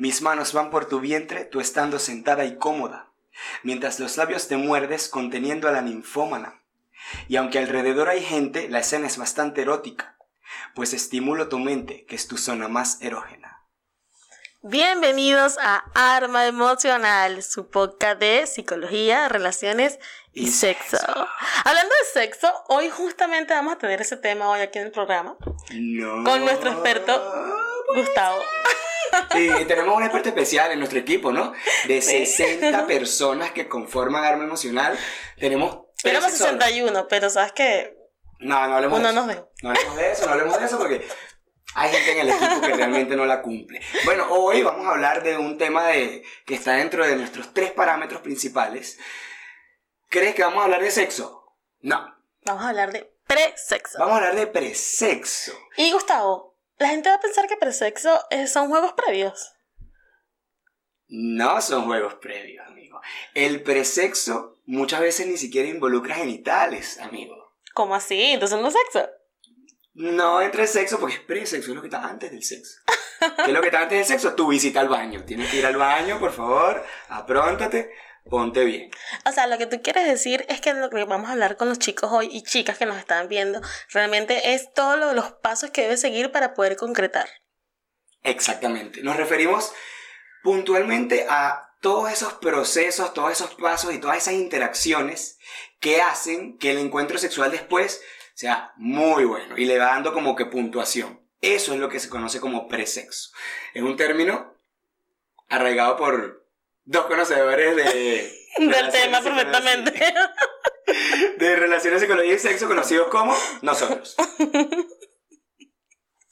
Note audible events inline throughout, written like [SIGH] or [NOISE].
Mis manos van por tu vientre, tú estando sentada y cómoda, mientras los labios te muerdes conteniendo a la ninfómana. Y aunque alrededor hay gente, la escena es bastante erótica, pues estimulo tu mente, que es tu zona más erógena. Bienvenidos a Arma Emocional, su podcast de psicología, relaciones y, Y sexo. sexo. Hablando de sexo, hoy justamente vamos a tener ese tema hoy aquí en el programa No. con nuestro experto Gustavo. Sí, tenemos un experto especial en nuestro equipo, ¿no? De Sí. 60 personas que conforman Arma Emocional. Tenemos... sexólogos. 61, pero sabes que No, no hablemos uno de eso. nos dejó. No hablemos de eso, no hablemos de eso porque hay gente en el equipo que realmente no la cumple. Bueno, hoy vamos a hablar de un tema de, que está dentro de nuestros tres parámetros principales. ¿Crees que vamos a hablar de sexo? No. Vamos a hablar de pre-sexo. Vamos a hablar de presexo. Y Gustavo, la gente va a pensar que pre-sexo eh, son juegos previos. No son juegos previos, amigo. El presexo muchas veces ni siquiera involucra genitales, amigo. ¿Cómo así? Entonces no es sexo. No entra el sexo porque es presexo, es lo que está antes del sexo. ¿Qué es lo que está antes del sexo? Tu visita al baño. Tienes que ir al baño, por favor, apróntate, ponte bien. O sea, lo que tú quieres decir es que lo que vamos a hablar con los chicos hoy y chicas que nos están viendo realmente es todos lo- los pasos que debes seguir para poder concretar. Exactamente. Nos referimos puntualmente a todos esos procesos, todos esos pasos y todas esas interacciones que hacen que el encuentro sexual después sea muy bueno y le va dando como que puntuación. Eso es lo que se conoce como presexo. Es un término arraigado por dos conocedores de... [LAUGHS] Del tema perfectamente. De relaciones, psicología y sexo conocidos como nosotros. [LAUGHS]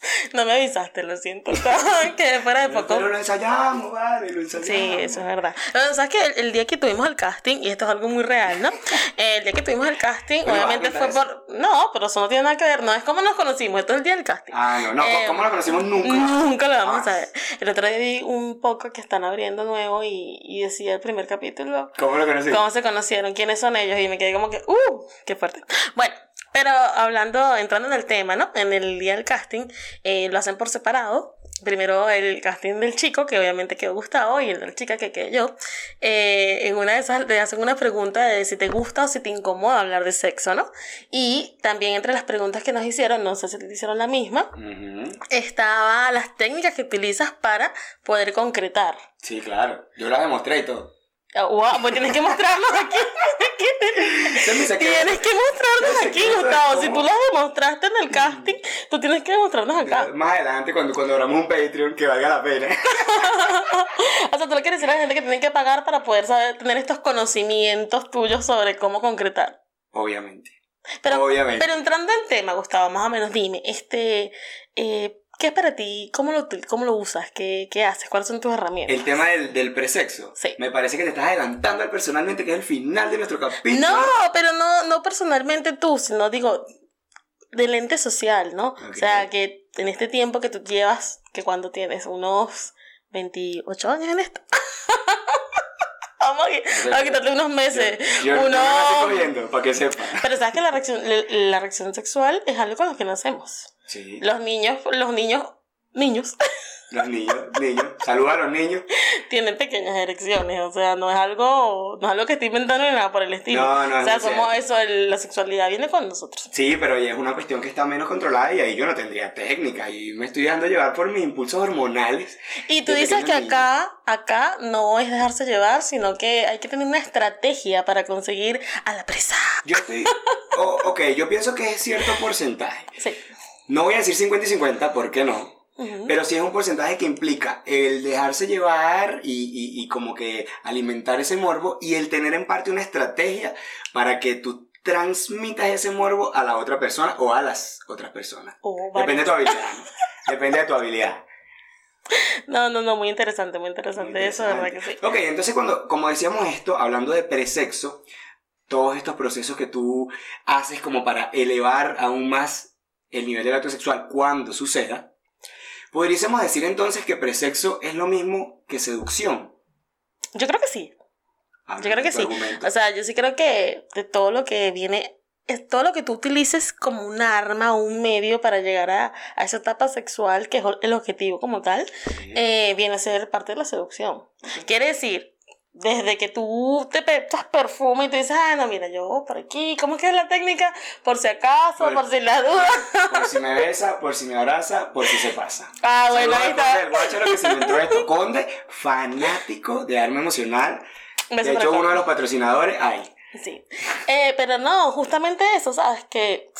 [LAUGHS] No me avisaste, lo siento. [LAUGHS] que fuera de poco. Pero lo ensayamos, vale, lo ensayamos. Sí, eso es verdad. Pero, ¿Sabes que el, el día que tuvimos el casting, y esto es algo muy real, ¿no? [LAUGHS] El día que tuvimos el casting, Bueno, obviamente ¿vas a fue por. No, pero eso no tiene nada que ver, no es como nos conocimos, esto es el día del casting. Ah, no, no, Eh, ¿cómo lo conocimos nunca? Nunca lo vamos Ah. a saber. El otro día vi un poco que están abriendo nuevo y, y decía el primer capítulo ¿Cómo lo conocimos? cómo se conocieron, quiénes son ellos y me quedé como que, ¡uh! ¡Qué fuerte! Bueno, pero hablando, entrando en el tema, ¿no? En el día del casting, eh, lo hacen por separado. Primero el casting del chico, que obviamente quedó Gustavo, y el de la chica, que quedé yo. Eh, en una de esas te hacen una pregunta de si te gusta o si te incomoda hablar de sexo, ¿no? Y también entre las preguntas que nos hicieron, no sé si te hicieron la misma, Ujú. estaba las técnicas que utilizas para poder concretar. Sí, claro. Yo las demostré y todo. Ah, Wow, pues tienes que mostrarnos aquí. Tienes que mostrarnos El aquí, Gustavo. Si tú lo demostraste en el casting, tú tienes que demostrarnos acá. Más adelante, cuando, cuando abramos un Patreon, que valga la pena. [LAUGHS] O sea, tú le quieres decir a la gente que tienen que pagar para poder saber, tener estos conocimientos tuyos sobre cómo concretar. Obviamente. Pero, Obviamente. pero entrando en tema, Gustavo, más o menos dime, este, eh, ¿qué es para ti? ¿Cómo lo, cómo lo usas? ¿Qué, ¿Qué haces? ¿Cuáles son tus herramientas? El tema del, del presexo. Sí. Me parece que te estás adelantando al personalmente, que es el final de nuestro capítulo. No, pero no, no personalmente tú, sino digo, del ente social, ¿no? O sea, que en este tiempo que tú llevas, que cuando tienes unos 28 años en esto. [LAUGHS] Vamos a, a quitarle unos meses. Yo, yo Uno- no me cogiendo, para que sepa. Pero sabes que la reacción, la reacción sexual es algo con lo que nacemos. Sí. Los niños, los niños, niños, [LAUGHS] Los niños, niños. Saluda a los niños. tienen pequeñas erecciones. O sea, no es algo, no es algo que estoy inventando ni nada por el estilo. No, no, o sea, no somos eso, el- la sexualidad viene con nosotros. Sí, pero es una cuestión que está menos controlada y ahí yo no tendría técnica y me estoy dejando llevar por mis impulsos hormonales. Y tú dices que acá, acá no es dejarse llevar, sino que hay que tener una estrategia para conseguir a la presa. Yo estoy... oh, ok, yo pienso que es cierto porcentaje. Sí. No voy a decir 50 y 50, ¿por qué no? Pero sí es un porcentaje que implica el dejarse llevar y, y- y como que alimentar ese morbo y el tener en parte una estrategia para que tú transmitas ese morbo a la otra persona o a las otras personas. Depende de tu habilidad. ¿no? Depende de tu habilidad. [LAUGHS] No, no, no, muy interesante, muy interesante, Muy eso, de verdad que interesante. sí. Ok, entonces cuando, como decíamos esto, hablando de presexo, todos estos procesos que tú haces como para elevar aún más el nivel del acto sexual cuando suceda, podríamos decir entonces que presexo es lo mismo que seducción. Yo creo que sí. Yo creo que sí. argumento. O sea, yo sí creo que de todo lo que viene es todo lo que tú utilices como un arma o un medio para llegar a, a esa etapa sexual, que es el objetivo como tal, eh, viene a ser parte de la seducción. Quiere decir, desde que tú te echas perfume y tú dices, ah, no, mira, yo por aquí, ¿cómo es que es la técnica? Por si acaso, por, Por- si la duda. Por si me besa, por si me abraza, por si se pasa. Ah, bueno, ahí está. del Guácharo que se inventó esto. [LAUGHS] Conde, fanático de arma emocional. Un De hecho, uno de los patrocinadores, ay. Sí. Eh, pero no, justamente eso, ¿sabes? Que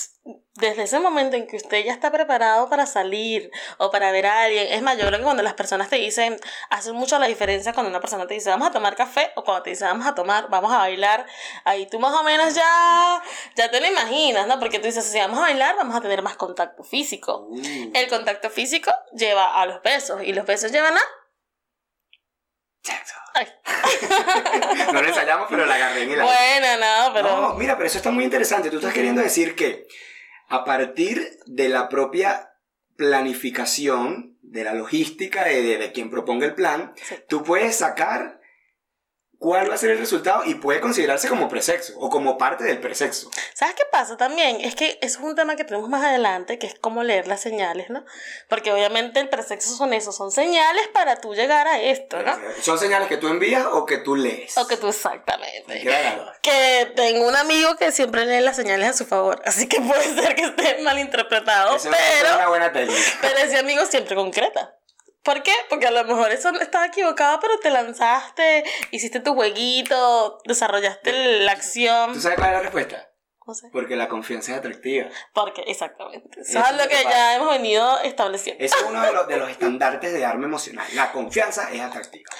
desde ese momento en que usted ya está preparado para salir o para ver a alguien, es más, yo creo que cuando las personas te dicen, hace mucho la diferencia cuando una persona te dice, vamos a tomar café, o cuando te dice, vamos a tomar, vamos a bailar, ahí tú más o menos ya, ya te lo imaginas, ¿no? Porque tú dices, si vamos a bailar, vamos a tener más contacto físico. Uh, El contacto físico lleva a los besos y los besos llevan a... [LAUGHS] No lo ensayamos, pero la agarré. [LAUGHS] Bueno, no, pero... No, mira, pero eso está muy interesante. Tú estás queriendo decir que a partir de la propia planificación, de la logística de, de- de quien proponga el plan, Sí. tú puedes sacar cuál va a ser el resultado y puede considerarse como presexo o como parte del presexo. ¿Sabes qué pasa también? Es que eso es un tema que tenemos más adelante, que es cómo leer las señales, ¿no? Porque obviamente el presexo son eso, son señales para tú llegar a esto, ¿no? ¿Son señales que tú envías o que tú lees? O que tú exactamente. Que tengo un amigo que siempre lee las señales a su favor, así que [LAUGHS] puede ser que esté malinterpretado, Esa es pero, una buena técnica. pero ese amigo siempre concreta. ¿Por qué? Porque a lo mejor eso estaba equivocado, pero te lanzaste, hiciste tu jueguito, desarrollaste la ¿Tú acción. sabes cuál es la respuesta? No sé. Porque la confianza es atractiva. Porque, exactamente. Eso es lo que que ya hemos venido estableciendo. Ese es uno de los, de los [LAUGHS] estandartes de arma emocional. La confianza es atractiva.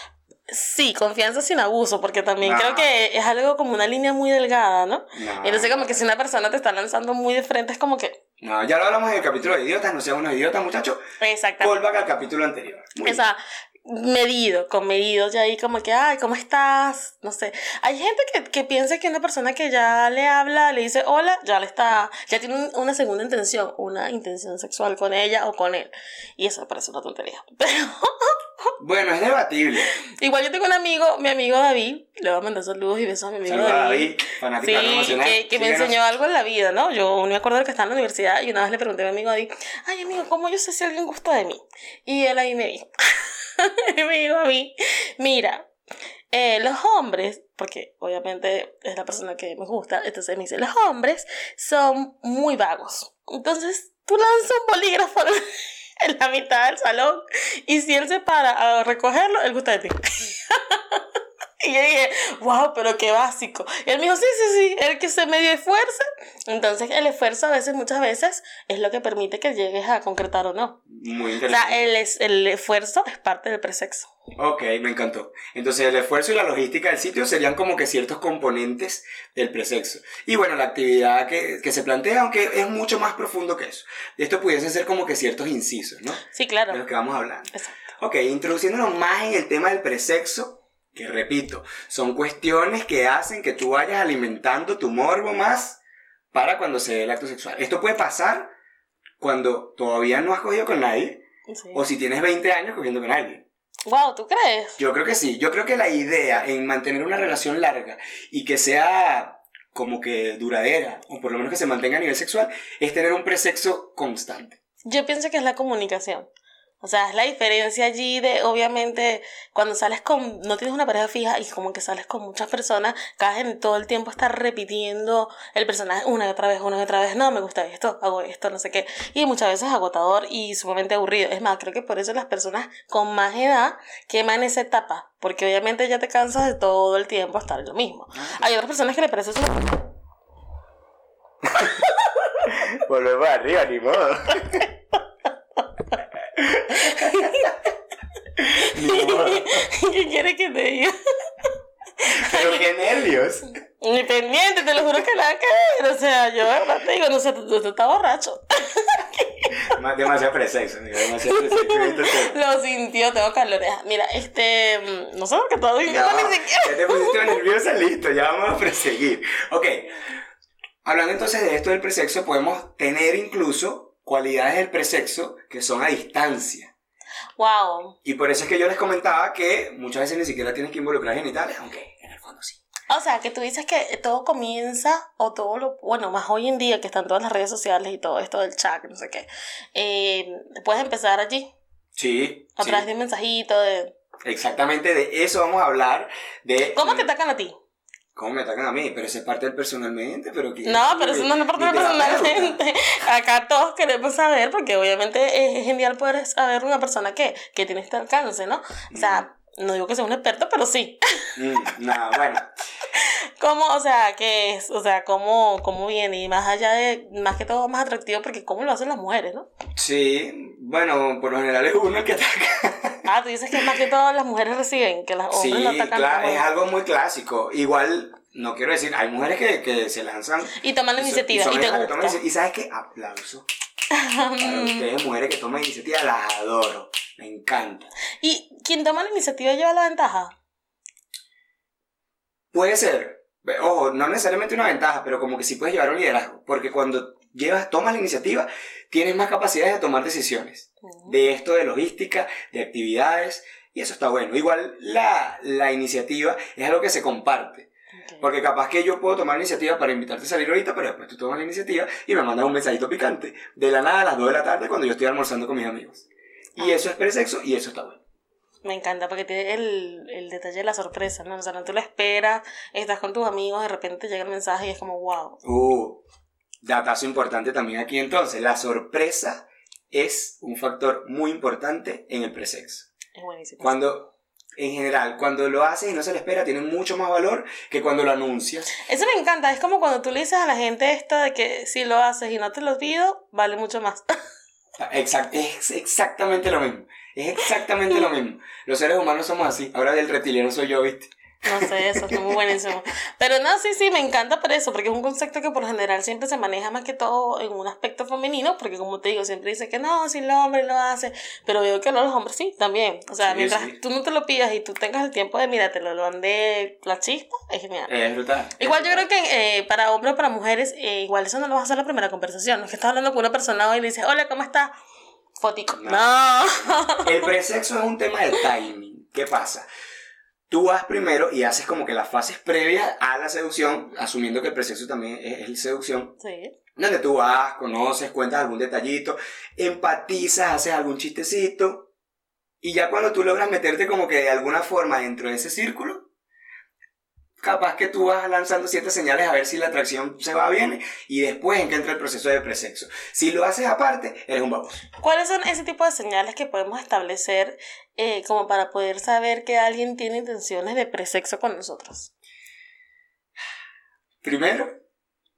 Sí, confianza sin abuso, porque también creo que es algo como una línea muy delgada, ¿no? No. Entonces, como que si una persona te está lanzando muy de frente, es como que. No, ya lo hablamos en el capítulo de idiotas, no sean unos idiotas, muchachos. Exactamente. Callback al capítulo anterior. Muy O sea, medido, con medido, ya ahí como que, ay, ¿cómo estás? No sé. Hay gente que, que piensa que una persona que ya le habla, le dice hola, ya le está, ya tiene un- una segunda intención, una intención sexual con ella o con él. Y eso me parece una tontería. [LAUGHS] Pero. Bueno, es debatible. igual yo tengo un amigo, mi amigo David, le voy a mandar saludos y besos a mi amigo Saludos a David. David, Sí, que, que me enseñó algo en la vida, ¿no? Yo me acuerdo que estaba en la universidad y una vez le pregunté a mi amigo David, ay amigo, ¿cómo yo sé si alguien gusta de mí? Y él ahí me dijo, y [LAUGHS] [LAUGHS] me dijo a mí, mira, eh, los hombres, porque obviamente es la persona que me gusta, entonces me dice, los hombres son muy vagos. Entonces tú lanzas un bolígrafo [LAUGHS] en la mitad del salón y si él se para a recogerlo, él gusta de ti. [LAUGHS] [LAUGHS] Y yo dije, wow, pero qué básico. Y él me dijo, sí, sí, sí, el que se medio esfuerza. Entonces, el esfuerzo a veces, muchas veces, es lo que permite que llegues a concretar o no. Muy O interesante. sea, el, es- el esfuerzo es parte del presexo. Ok, me encantó. Entonces el esfuerzo y la logística del sitio serían como que ciertos componentes del presexo. Y bueno, la actividad que, que se plantea, aunque es mucho más profundo que eso. Esto pudiese ser como que ciertos incisos, ¿no? Sí, De claro. los que vamos hablando. Exacto. Ok, introduciéndonos más en el tema del presexo, que repito, son cuestiones que hacen que tú vayas alimentando tu morbo más para cuando se dé el acto sexual. Esto puede pasar cuando todavía no has cogido con nadie Sí. o si tienes 20 años cogiendo con alguien. Wow, ¿tú crees? Yo creo que sí. Yo creo que la idea en mantener una relación larga y que sea como que duradera, o por lo menos que se mantenga a nivel sexual, es tener un presexo constante. Yo pienso que es la comunicación. O sea, es la diferencia allí de, obviamente, cuando sales con, no tienes una pareja fija y como que sales con muchas personas, cada en todo el tiempo estar repitiendo el personaje una y otra vez, una y otra vez, no, me gusta esto, hago esto, no sé qué. Y muchas veces agotador y sumamente aburrido. Es más, creo que por eso las personas con más edad queman esa etapa, porque obviamente ya te cansas de todo el tiempo estar en lo mismo. Hay otras personas que le parece eso [LAUGHS] Volvemos arriba, ni modo. [LAUGHS] [LAUGHS] ¿Qué quieres que te diga? Pero qué nervios. Ni pendiente, te lo juro que nada que. O sea, yo verdad te digo, no sé, tú, tú estás borracho. Demasiado presexo, amigo, demasiado presexo. Lo sintió, tengo caloreas. Mira, este. mm, No sé lo que todo Ya, ni te pusiste nerviosa, listo, ya vamos a proseguir. Ok, hablando entonces de esto del presexo, podemos tener incluso cualidades del presexo que son a distancia. Wow. Y por eso es que yo les comentaba que muchas veces ni siquiera tienes que involucrar genitales, aunque en el fondo sí. O sea, que tú dices que todo comienza, o todo lo, bueno, más hoy en día que están todas las redes sociales y todo esto del chat, no sé qué, eh, puedes empezar allí. Sí. A través de un mensajito, de... Exactamente, de eso vamos a hablar. De, ¿Cómo te atacan a ti? ¿Cómo me atacan a mí? Pero es parte del personalmente, pero que... No, pero eso no es parte del personalmente. [LAUGHS] Acá todos queremos saber, porque obviamente es genial poder saber una persona que, que tiene este alcance, ¿no? O sea, no digo que sea un experto, pero sí. Mm, no, bueno. [LAUGHS] ¿Cómo, o sea, qué es? O sea, ¿cómo, cómo viene? Y más allá de, más que todo, más atractivo, porque ¿cómo lo hacen las mujeres, no? Sí, bueno, por lo general es uno el que ataca. Ah, tú dices que más que todo las mujeres reciben, que las hombres sí, no atacan. Claro, es algo muy clásico. Igual, no quiero decir, hay mujeres que, que se lanzan. Y toman la iniciativa, y, te gusta. y sabes qué, aplauso. Para [LAUGHS] ustedes, mujeres que toman iniciativa, las adoro. Me encanta. ¿Y quien toma la iniciativa lleva la ventaja? Puede ser. Ojo, no necesariamente una ventaja, pero como que sí puedes llevar un liderazgo. Porque cuando llevas, tomas la iniciativa, tienes más capacidades de tomar decisiones. De esto, de logística, de actividades. Y eso está bueno. Igual la, la iniciativa es algo que se comparte. Porque capaz que yo puedo tomar la iniciativa para invitarte a salir ahorita, pero después tú tomas la iniciativa y me mandas un mensajito picante. De la nada a las 2 de la tarde cuando yo estoy almorzando con mis amigos. Y eso es presexo y eso está bueno. Me encanta porque tiene el, el, detalle de la sorpresa, ¿no? O sea, no tú lo esperas, estás con tus amigos, de repente llega el mensaje y es como, wow. Uh, datazo importante también aquí entonces. La sorpresa es un factor muy importante en el presexo. Es buenísimo. Cuando, en general, cuando lo haces y no se le espera, tiene mucho más valor que cuando lo anuncias. Eso me encanta. Es como cuando tú le dices a la gente esta de que si lo haces y no te lo pido, vale mucho más. [LAUGHS] Exact, es exactamente lo mismo. Es exactamente lo mismo. Los seres humanos somos así. Ahora del reptiliano soy yo, ¿viste? No sé, eso está muy buenísimo. Pero no, sí, sí, me encanta por eso, porque es un concepto que por lo general siempre se maneja más que todo en un aspecto femenino, porque como te digo, siempre dice que no, si el hombre lo hace, pero veo que no, los hombres sí, también. O sea, mientras tú no te lo pidas y tú tengas el tiempo de, mira, te lo de la chispa, es genial. Es brutal. Igual es yo creo que eh, para hombres o para mujeres, eh, igual eso no lo vas a hacer la primera conversación, no es que estás hablando con una persona hoy y le dices, hola, ¿cómo estás? Fotico. No. El presexo es un tema de timing. ¿Qué pasa? Tú vas primero y haces como que las fases previas a la seducción, asumiendo que el presexo también es, seducción. Sí. Donde tú vas, conoces, cuentas algún detallito, empatizas, haces algún chistecito. Y ya cuando tú logras meterte como que de alguna forma dentro de ese círculo, capaz que tú vas lanzando ciertas señales a ver si la atracción se va bien y después en que entra el proceso de presexo. Si lo haces aparte, eres un baboso. ¿Cuáles son ese tipo de señales que podemos establecer eh, como para poder saber que alguien tiene intenciones de presexo con nosotros? Primero,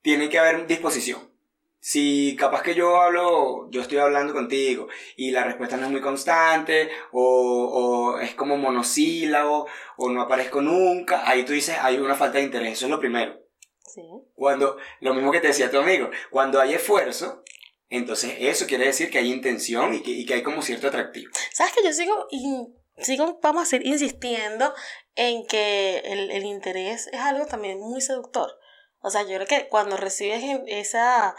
tiene que haber disposición si capaz que yo hablo, yo estoy hablando contigo y la respuesta no es muy constante o, o, es como monosílabo o no aparezco nunca, ahí tú dices hay una falta de interés, eso es lo primero. Sí. Cuando, lo mismo que te decía tu amigo, cuando hay esfuerzo, entonces eso quiere decir que hay intención y que, y que hay como cierto atractivo. ¿Sabes que yo sigo, sigo, vamos a seguir insistiendo en que el, el interés es algo también muy seductor? O sea, yo creo que cuando recibes esa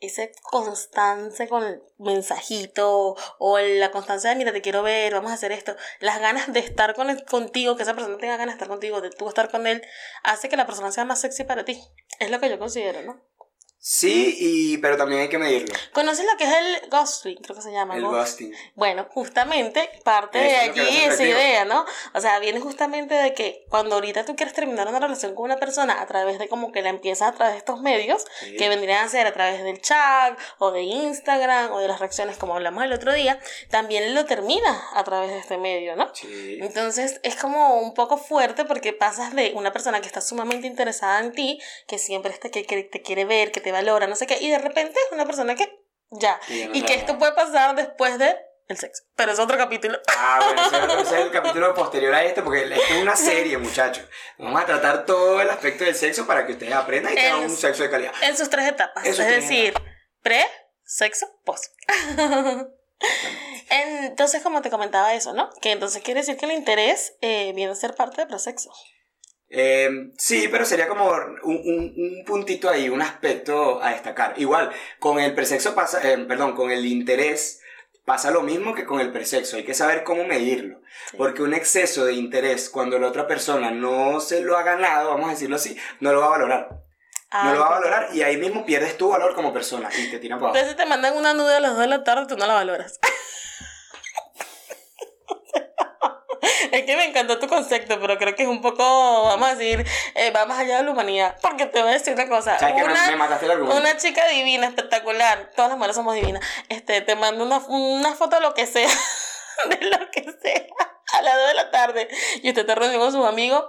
esa constancia con el mensajito o la constancia de mira te quiero ver, vamos a hacer esto, las ganas de estar con contigo, que esa persona tenga ganas de estar contigo, de tú estar con él, hace que la persona sea más sexy para ti. Es lo que yo considero, ¿no? Sí, y, pero también hay que medirlo. ¿Conoces lo que es el ghosting? Creo que se llama. El ghosting. Bueno, justamente parte de allí esa idea, ¿no? O sea, viene justamente de que cuando ahorita tú quieres terminar una relación con una persona a través de como que la empiezas a través de estos medios, que vendrían a ser a través del chat o de Instagram o de las reacciones como hablamos el otro día, también lo terminas a través de este medio, ¿no? Sí. Entonces es como un poco fuerte porque pasas de una persona que está sumamente interesada en ti, que siempre está, que, que te quiere ver, que te valora, no sé qué, y de repente es una persona que ya. Y, que esto puede pasar después de el sexo. Pero es otro capítulo. Ah, bueno, ese, es el [LAUGHS] capítulo posterior a este, porque es una serie, muchachos. Vamos a tratar todo el aspecto del sexo para que ustedes aprendan y tengan un sexo de calidad. En sus tres etapas. es decir, pre, sexo, post. [LAUGHS] entonces, como te comentaba eso, ¿no? Que entonces quiere decir que el interés eh, viene a ser parte del presexo. Eh, sí, pero sería como un, un, puntito ahí, un aspecto a destacar. Igual, con el presexo pasa, eh, perdón, con el interés pasa lo mismo que con el presexo, hay que saber cómo medirlo. Porque un exceso de interés cuando la otra persona no se lo ha ganado, vamos a decirlo así, no lo va a valorar. no lo va a valorar y ahí mismo pierdes tu valor como persona y te tiran para abajo. Entonces te mandan una nude a las 2 de la tarde, tú no la valoras. [LAUGHS] Es que me encantó tu concepto, pero creo que es un poco, vamos a decir, eh, va más allá de la humanidad. Porque te voy a decir una cosa. Una, chica divina, espectacular. Todas las mujeres somos divinas. Este, te mando una, una foto de lo que sea. [LAUGHS] De lo que sea. A las 2 de la tarde. Y usted te reunió con sus amigos.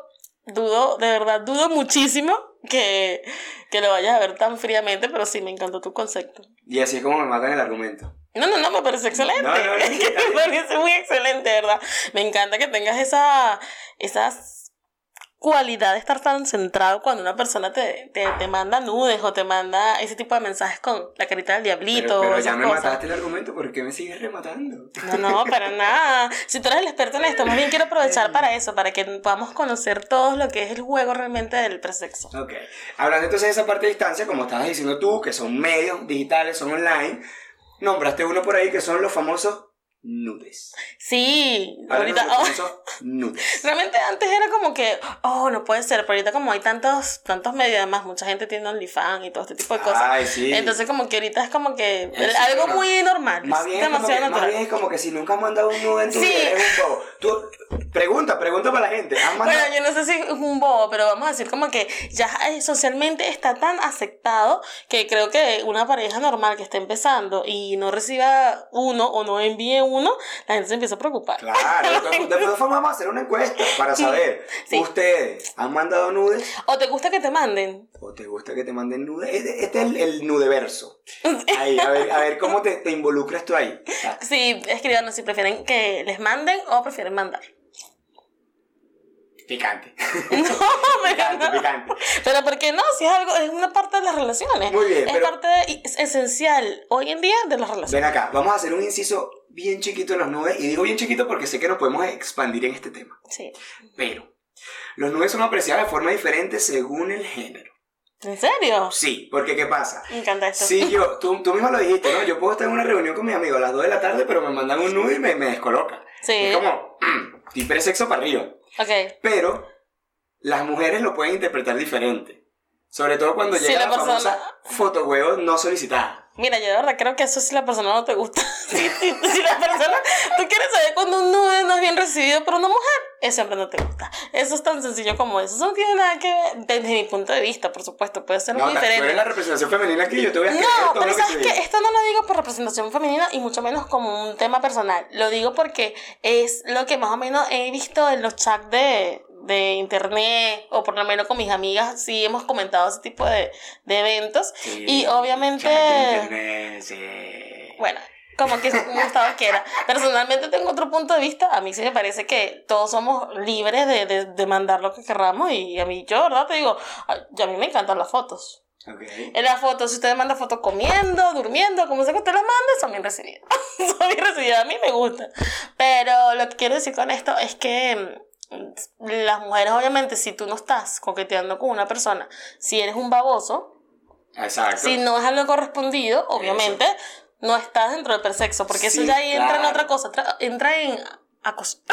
Dudo, de verdad, dudo muchísimo que, que lo vayas a ver tan fríamente, pero sí me encantó tu concepto. Y así es como me matan el argumento. No, no, no, me parece excelente. No, no, me parece muy excelente, ¿verdad? Me encanta que tengas esa, esas cualidad de estar tan centrado cuando una persona te, te, te, manda nudes o te manda ese tipo de mensajes con la carita del diablito. Pero, ya me mataste el argumento, ¿por qué me sigues rematando? No, no, para nada. Si tú eres el experto en esto, más bien quiero aprovechar para eso, para que podamos conocer todo lo que es el juego realmente del presexo. Ok. Hablando entonces de esa parte de distancia, como estabas diciendo tú, que son medios digitales, son online, nombraste uno por ahí que son los famosos nudes. Sí, ahorita. Oh. [LAUGHS] nudes. Realmente antes era como que, oh, no puede ser, pero ahorita como hay tantos, tantos medios, además, mucha gente tiene OnlyFans y todo este tipo de cosas. Ay, sí. Entonces, como que ahorita es como que algo muy normal. Más bien, demasiado natural. más bien es como que si nunca has mandado un nude en tu vida, eres un bobo. Tú, pregunta, pregunta para la gente. Bueno, yo no sé si es un bobo, pero vamos a decir como que ya socialmente está tan aceptado que creo que una pareja normal que está empezando y no reciba uno o no envíe uno la gente se empieza a preocupar. Claro, de todas formas vamos a hacer una encuesta para saber, ¿ustedes han mandado nudes? ¿O te gusta que te manden? ¿O te gusta que te manden nudes? Este, este es el, el nudeverso. [LAUGHS] Ahí, a ver, a ver cómo te, te involucras tú ahí. Sí, escríbanos si prefieren que les manden o prefieren mandar. Picante. [LAUGHS] No, [LAUGHS] picante, picante. Pero ¿por qué no? Si es algo, es una parte de las relaciones. Muy bien. Es parte esencial hoy en día de las relaciones. Ven acá, vamos a hacer un inciso bien chiquito en los nubes. Y digo bien chiquito porque sé que nos podemos expandir en este tema. Sí. Pero los nubes son apreciados de forma diferente según el género. ¿En serio? Sí, porque ¿qué pasa? Me encanta esto. Sí, yo, tú, tú mismo lo dijiste, ¿no? Yo puedo estar en una reunión con mi amigo a las 2 de la tarde, pero me mandan un nude y me, me descoloca. Sí. Es como, mm, sexo para arriba. Ok. Pero las mujeres lo pueden interpretar diferente. Sobre todo cuando llega la, famosa fotohuevo no solicitada. Mira, yo de verdad creo que eso si la persona no te gusta. [LAUGHS] si, la persona, tú quieres saber cuando un nude no es bien recibido por una mujer, eso siempre no te gusta. Eso es tan sencillo como eso. Eso no tiene nada que ver, desde mi punto de vista, por supuesto, puede ser muy diferente. Eres la representación femenina aquí, yo te voy a No, pero sabes que, esto no lo digo por representación femenina y mucho menos como un tema personal. Lo digo porque es lo que más o menos he visto en los chats de, de internet o por lo menos con mis amigas sí hemos comentado ese tipo de, de eventos y obviamente bueno como que Gustavo quiera. Personalmente tengo otro punto de vista. A mí sí me parece que todos somos libres de, de, de mandar lo que querramos. Y a mí, yo, ¿verdad? Te digo, a, mí me encantan las fotos. En las fotos, si usted manda fotos comiendo, durmiendo, como sea que usted las mande, son bien recibidas. [LAUGHS] son bien recibidas. A mí me gusta. Pero lo que quiero decir con esto es que las mujeres, obviamente, si tú no estás coqueteando con una persona, si eres un baboso, si no es algo correspondido, obviamente, no estás dentro del persexo, porque eso ya ahí entra en otra cosa, entra en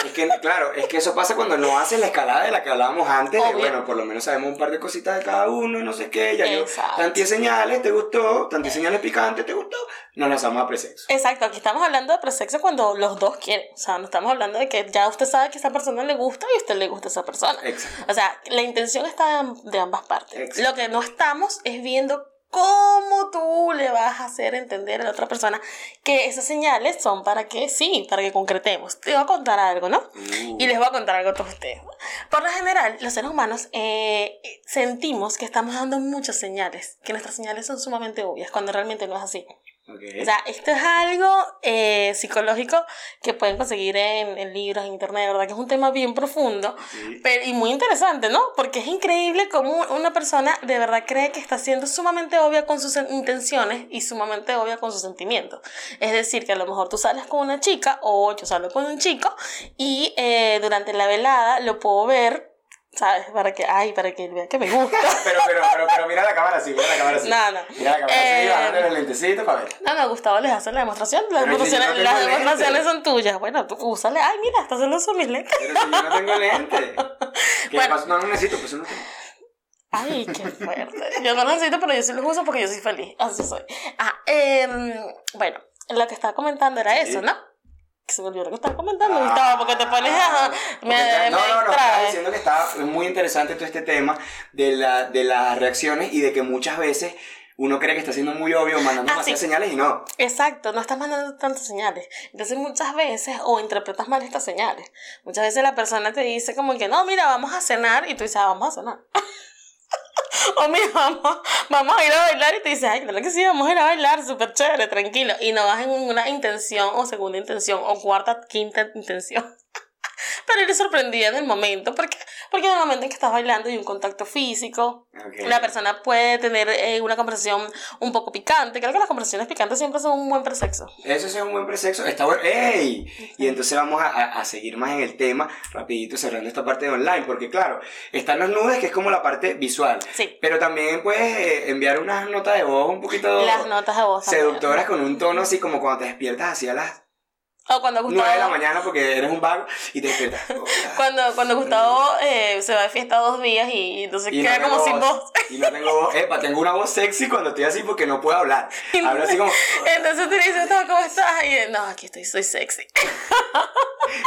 es que, claro, es que eso pasa cuando no haces la escalada de la que hablábamos antes. bueno, por lo menos sabemos un par de cositas de cada uno, no sé qué. Ya yo, tantas señales, ¿te gustó? Tantas señales picantes, ¿te gustó? Nos lanzamos a presexo. Exacto, aquí estamos hablando de presexo cuando los dos quieren. O sea, no estamos hablando de que ya usted sabe que esa persona le gusta y a usted le gusta a esa persona. Exacto. O sea, la intención está de ambas partes. Lo que no estamos es viendo ¿Cómo tú le vas a hacer entender a la otra persona que esas señales son para que sí, para que concretemos? Te voy a contar algo, ¿no? Uh. Y les voy a contar algo a todos ustedes. Por lo general, los seres humanos eh, sentimos que estamos dando muchas señales, que nuestras señales son sumamente obvias, cuando realmente no es así. O sea, esto es algo eh, psicológico que pueden conseguir en, en, libros, en internet, ¿verdad? Que es un tema bien profundo pero, y muy interesante, ¿no? Porque es increíble cómo una persona de verdad cree que está siendo sumamente obvia con sus intenciones y sumamente obvia con sus sentimientos. Es decir, que a lo mejor tú sales con una chica o yo salgo con un chico y eh, durante la velada lo puedo ver ¿Sabes? Para que, ay, para que vean que me gusta. [LAUGHS] pero, pero, pero, pero mira la cámara así, mira la cámara así. No, no. Mira la cámara así, Eh, bajando los lentecitos para ver. No, no, Gustavo les hace la demostración. Las no demostraciones, las demostraciones son tuyas. Bueno, tú úsale. Ay, mira, estás haciendo eso mis lentes. Pero si yo no tengo lente. [LAUGHS] ¿Qué Bueno. No, no necesito, pues no tengo. Ay, qué fuerte. Yo no lo necesito, pero yo sí los uso porque yo soy feliz. Así soy. Ah, em, bueno, lo que estaba comentando era Sí. eso, ¿no? Que se me olvidó lo que estaba comentando, Gustavo, porque te pones a. Me, Porque- me no, no, no, estaba diciendo que está es muy interesante todo este tema de, la, de las reacciones y de que muchas veces uno cree que está siendo muy obvio, mandando Ah, sí. señales y no. Exacto, no estás mandando tantas señales. Entonces muchas veces, o interpretas mal estas señales. Muchas veces la persona te dice como que, no, mira, vamos a cenar, y tú dices, ah, vamos a cenar. [LAUGHS] [LAUGHS] o mira, vamos, vamos a ir a bailar, y te dices, ay, claro que sí, vamos a ir a bailar, súper chévere, tranquilo. Y no vas en una intención, o segunda intención, o cuarta, quinta intención. [LAUGHS] Pero eres sorprendida en el momento, porque, porque en el momento en que estás bailando hay un contacto físico, Ok. la persona puede tener eh, una conversación un poco picante. Creo que las conversaciones picantes siempre son un buen presexo. Eso sí es un buen presexo, está bueno. ¡Ey! Y entonces vamos a, a- a seguir más en el tema, rapidito cerrando esta parte de online, porque claro, están los nudes, que es como la parte visual. Sí. Pero también puedes eh, enviar unas notas de voz un poquito Las notas de voz. también. seductoras con un tono así como cuando te despiertas así a las O cuando 9 de la Gustavo, mañana porque eres un vago y te despiertas. [LAUGHS] Cuando, cuando Gustavo eh, se va de fiesta dos días y, y entonces Y queda no como sin voz. Y no tengo voz. [LAUGHS] Epa, tengo una voz sexy cuando estoy así porque no puedo hablar. Hablo así como. [LAUGHS] Entonces tú le dices, "Gustavo, ¿cómo estás? Y él, no, aquí estoy, soy sexy.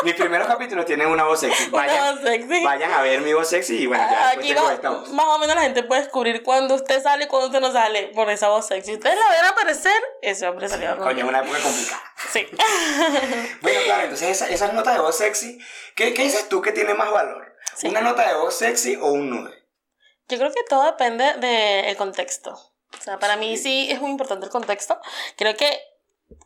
Mis primeros capítulos tienen una voz sexy. Una Vayan, voz sexy. vayan a ver mi voz sexy y bueno, ya después Aquí tengo va- esta voz. más o menos la gente puede descubrir cuando usted sale y cuando usted no sale por esa voz sexy. Ustedes la ven aparecer, ese hombre salió Coño, es una época complicada. Sí. [LAUGHS] Bueno, claro, entonces esa- esas notas de voz sexy, ¿qué, qué dices tú que tiene más valor? Sí. ¿Una nota de voz sexy o un nude? Yo creo que todo depende del contexto. O sea, para mí sí es muy importante el contexto. Creo que,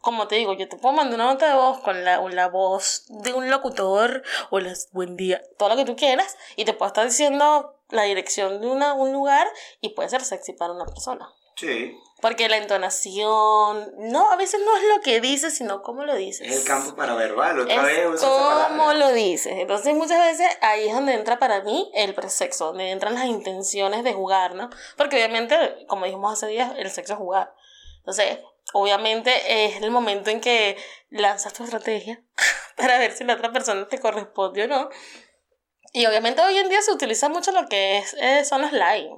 como te digo, yo te puedo mandar una nota de voz con la, la voz de un locutor o las buen día, todo lo que tú quieras, y te puedo estar diciendo la dirección de una, un lugar y puede ser sexy para una persona. Sí. Porque la entonación, no, a veces no es lo que dices, sino cómo lo dices. Es el campo para verbal, otra vez Es palabra. como lo dices. Entonces muchas veces ahí es donde entra para mí el presexo, donde entran las intenciones de jugar, ¿no? Porque obviamente, como dijimos hace días, el sexo es jugar. Entonces, obviamente es el momento en que lanzas tu estrategia [LAUGHS] para ver si la otra persona te corresponde o no. Y obviamente hoy en día se utiliza mucho lo que es, eh, son los live.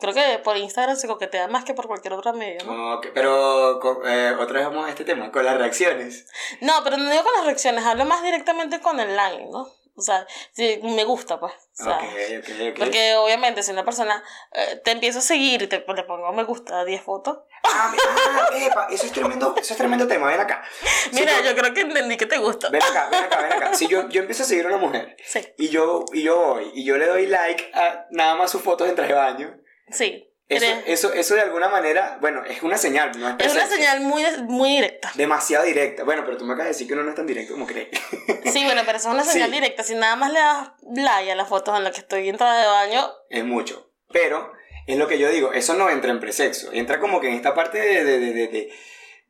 Creo que por Instagram se coquetea más que por cualquier otro medio, ¿no? Ok, pero eh, otra vez vamos a este tema, con las reacciones. No, pero no digo con las reacciones, hablo más directamente con el line, ¿no? O sea, si me gusta, pues. O sea, ok, ok, ok. Porque obviamente si una persona eh, te empieza a seguir y te le pongo me gusta a 10 fotos. Ah, ah, epa, eso es tremendo, eso es tremendo tema, ven acá. [LAUGHS] Si Mira, yo- yo creo que entendí que te gusta. Ven acá, ven acá, ven acá. Si yo, yo empiezo a seguir a una mujer Sí, y yo, y yo voy y yo le doy like a nada más sus fotos en traje de baño, sí. eso, eso, eso de alguna manera, bueno, es una señal, no es es una señal muy, muy directa. Demasiado directa. Bueno, pero tú me acabas de decir que uno no es tan directo como crees. [LAUGHS] Sí, bueno, pero eso es una Sí. señal directa. Si nada más le das like a las fotos en las que estoy entrada de baño, es mucho. Pero es lo que yo digo, eso no entra en presexo. Entra como que en esta parte de, de, de, de, de-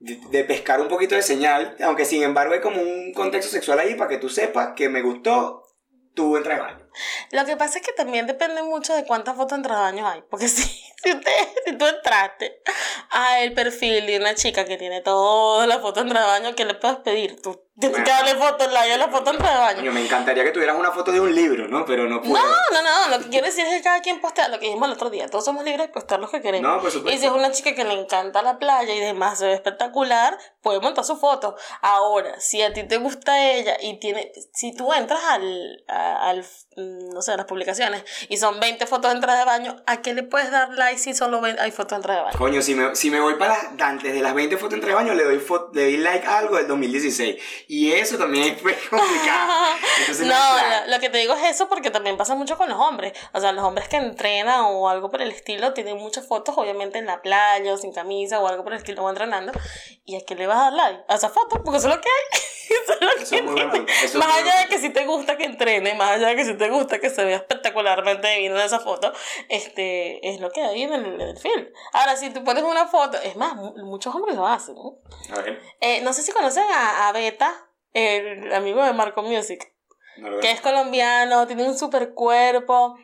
de- de pescar un poquito de señal, aunque sin embargo hay como un contexto sexual ahí para que tú sepas que me gustó, tú entras de baño. Lo que pasa es que también depende mucho de cuántas fotos en baños hay. Porque [LAUGHS] si, si, usted, si tú entraste al perfil de una chica que tiene todas las fotos en baño, ¿qué le puedes pedir? Tú [LAUGHS] tienes que darle fotos, like a las fotos en baño. Coño, me encantaría que tuvieras una foto de un libro, ¿no? Pero no puedo. No, no, no, lo que quiero decir es que cada quien postea lo que dijimos el otro día. Todos somos libres de postear lo que queremos. No, por supuesto. Y si es una chica que le encanta la playa y demás, se ve espectacular, puede montar su foto. Ahora, si a ti te gusta ella y tiene, si tú entras al, a- al mm, no sé, a las publicaciones y son 20 fotos de entrada de baño, ¿a qué le puedes dar like si solo hay fotos de entrada de baño? Coño, si me, si me voy para las, antes de las 20 fotos entre baños, le doy, le doy like a algo del 2016. Y eso también fue [LAUGHS] complicado. Entonces, No, es plan. lo, lo que te digo es eso porque también pasa mucho con los hombres. O sea, los hombres que entrenan o algo por el estilo tienen muchas fotos, obviamente en la playa o sin camisa o algo por el estilo o entrenando. ¿Y a qué le vas a dar like? A esa foto, porque eso es lo que hay. [LAUGHS] Eso es lo Eso es que muy buen tiene. punto, eso es Más allá de que si te gusta que entrene, más allá de que si te gusta que se vea espectacularmente bien en esa foto, este, es lo que hay en el, en el film. Ahora, si tú pones una foto, es más, mu- muchos hombres lo hacen. ¿no? A ver, Eh, no sé si conocen a, a Beta, el amigo de Marco Music no que es colombiano, tiene un super cuerpo.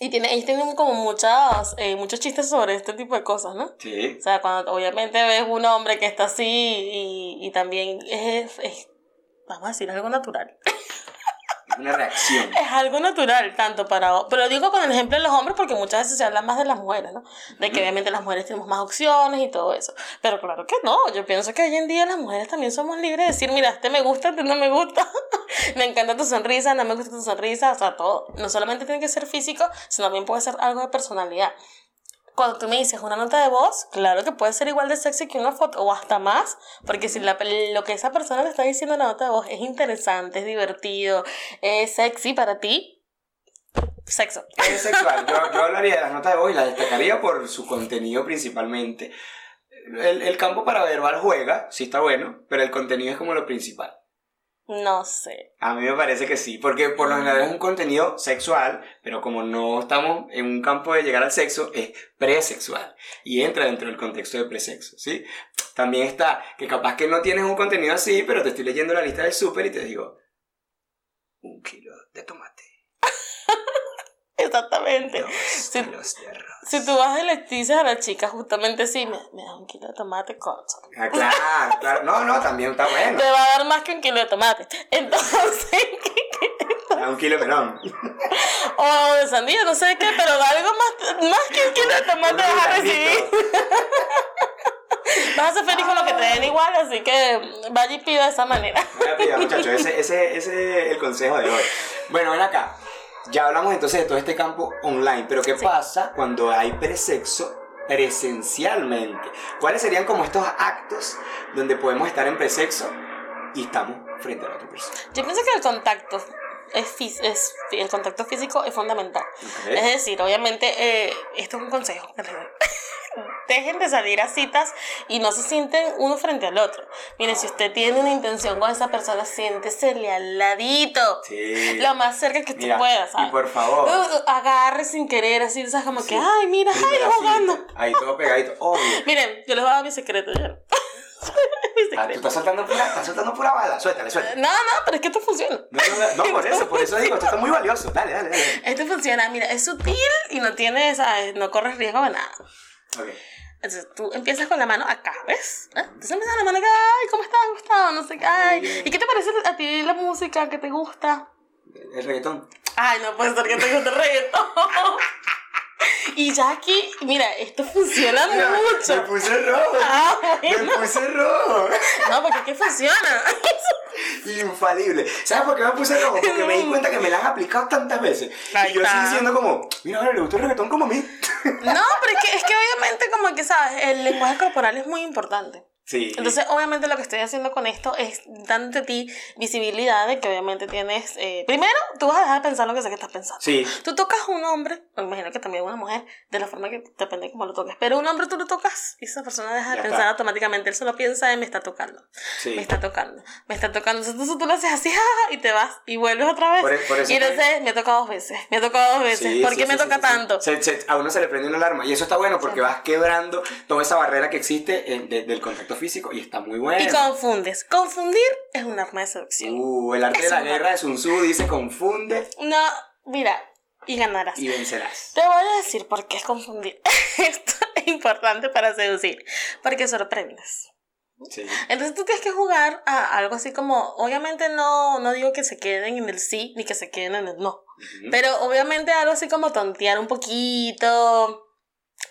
Y tiene, ellos tienen como muchas, eh, muchos chistes sobre este tipo de cosas, ¿no? Sí. O sea, cuando obviamente ves un hombre que está así y, y también es, es, vamos a decir, algo natural. Es una reacción. Es algo natural, tanto para... Pero digo con el ejemplo de los hombres porque muchas veces se habla más de las mujeres, ¿no? De que obviamente las mujeres tenemos más opciones y todo eso. Pero claro que no, yo pienso que hoy en día las mujeres también somos libres de decir, mira, este me gusta, este no me gusta. [LAUGHS] me encanta tu sonrisa, no me gusta tu sonrisa, o sea, todo. No solamente tiene que ser físico, sino también puede ser algo de personalidad cuando tú me dices una nota de voz, claro que puede ser igual de sexy que una foto o hasta más, porque si lo que esa persona te está diciendo en la nota de voz es interesante, es divertido, es sexy para ti, sexo. Es sexual. Yo, yo hablaría de las notas de voz y las destacaría por su contenido principalmente. El, el campo para verbal juega, sí está bueno, pero el contenido es como lo principal. No sé. A mí me parece que sí, porque por lo general es un contenido sexual, pero como no estamos en un campo de llegar al sexo, es presexual y entra dentro del contexto de presexo, ¿sí? También está que capaz que no tienes un contenido así, pero te estoy leyendo la lista del súper y te digo, un kilo de tomate, [LAUGHS] Exactamente. dos kilos de arroz. Si tú vas y le dices a la chica justamente sí, me, me das un kilo de tomate con sal". Ah, claro, claro. No, no, también está bueno. Te va a dar más que un kilo de tomate. Entonces, [LAUGHS] Ah, Un kilo de melón. o de sandía, no sé qué, pero algo más, más que un kilo de tomate vas a recibir. [LAUGHS] Vas a ser feliz con lo que te den igual, así que vaya y pida de esa manera. Pilla, muchachos, ese, ese, ese es el consejo de hoy. Bueno, ven acá. Ya hablamos entonces de todo este campo online, pero ¿qué Sí. pasa cuando hay presexo presencialmente? ¿Cuáles serían como estos actos donde podemos estar en presexo y estamos frente a la otra persona? Yo pienso que el contacto es, es el contacto físico es fundamental. ¿Ok? Es decir, obviamente, eh, esto es un consejo. [LAUGHS] Dejen de salir a citas y no se sienten uno frente al otro. Mire, si usted tiene una intención con esa persona, siéntesele al ladito. Sí. Lo más cerca que tú Mira, puedas, ¿sabes? y por favor. Uh, uh, agarre sin querer, así, ¿sabes? Como que, Sí. ay, mira, ay, jugando. cita, Ahí todo pegadito. Obvio. [LAUGHS] Miren, yo les voy a dar mi secreto ya. [LAUGHS] mi Ah, tú estás soltando pura, estás soltando pura bala. Suéltale, suéltale. No, no, pero es que esto funciona. No, no, no, no, por eso, por eso digo, esto está muy valioso. Dale, dale, dale. Esto funciona, mira, es sutil y no tiene, ¿sabes? No corres riesgo de nada. Ok. Entonces tú empiezas con la mano acá, ¿ves? ¿Eh? Entonces empiezas la mano acá, ay, ¿cómo estás, Gustavo? No sé qué, ay. ¿Y qué te parece a ti la música que te gusta? El reggaetón. Ay, no puede ser que te guste el reggaetón. [LAUGHS] Y ya aquí, mira, esto funciona [LAUGHS] Me mucho. puse rojo. Ah, Me puse rojo. No, porque es que funciona. Infalible. ¿Sabes por qué me puse rojo? Porque me di cuenta que me la han aplicado tantas veces. Ahí y yo estoy diciendo como, mira, ahora le gustó el reggaetón como a mí. No, pero es que, es que obviamente como que, ¿sabes? El lenguaje corporal es muy importante. Sí. Entonces, obviamente lo que estoy haciendo con esto es dándote a ti visibilidad de que obviamente tienes... eh, primero, tú vas a dejar de pensar lo que sé que estás pensando. Sí. Tú tocas a un hombre, me imagino que también a una mujer, de la forma que depende de cómo lo toques, pero un hombre tú lo tocas y esa persona deja de Ya pensar está. automáticamente, él solo piensa en me está tocando, Sí. me está tocando, me está tocando, entonces tú lo haces así y te vas y vuelves otra vez. Por e- por eso y que- entonces me toca dos veces, me toca dos veces, Sí, ¿por qué me toca tanto? Se- se- a uno se le prende una alarma. Y eso está bueno porque vas quebrando toda esa barrera que existe eh, de- del contacto físico y está muy bueno. Y confundes. Confundir es un arma de seducción. Uh, el arte de la guerra de Sun Tzu dice confunde No, mira, y ganarás. y vencerás. Te voy a decir por qué es confundir. [LAUGHS] Esto es importante para seducir. Porque sorprendes. Sí. Entonces tú tienes que jugar a algo así como, obviamente no, no digo que se queden en el sí ni que se queden en el no. Ujú. Pero obviamente algo así como tontear un poquito.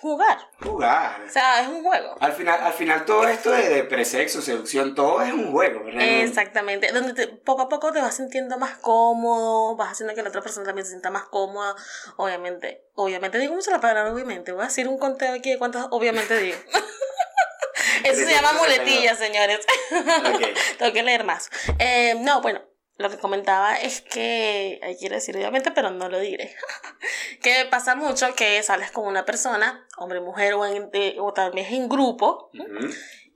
Jugar. Jugar. O sea, es un juego. Al final, al final todo esto de, de presexo, seducción, todo es un juego. realmente. Exactamente, donde te- poco a poco te vas sintiendo más cómodo, vas haciendo que la otra persona también se sienta más cómoda, obviamente, obviamente, digo mucho la palabra obviamente, voy a decir un conteo aquí de cuántas obviamente digo. [LAUGHS] Eso se llama 362. muletilla, señores. Ok. [LAUGHS] Tengo que leer más. Eh, no, bueno, lo que comentaba es que, ahí quiero decir obviamente, pero no lo diré. [LAUGHS] que pasa mucho que sales con una persona, hombre, mujer o, en, eh, o tal vez en grupo,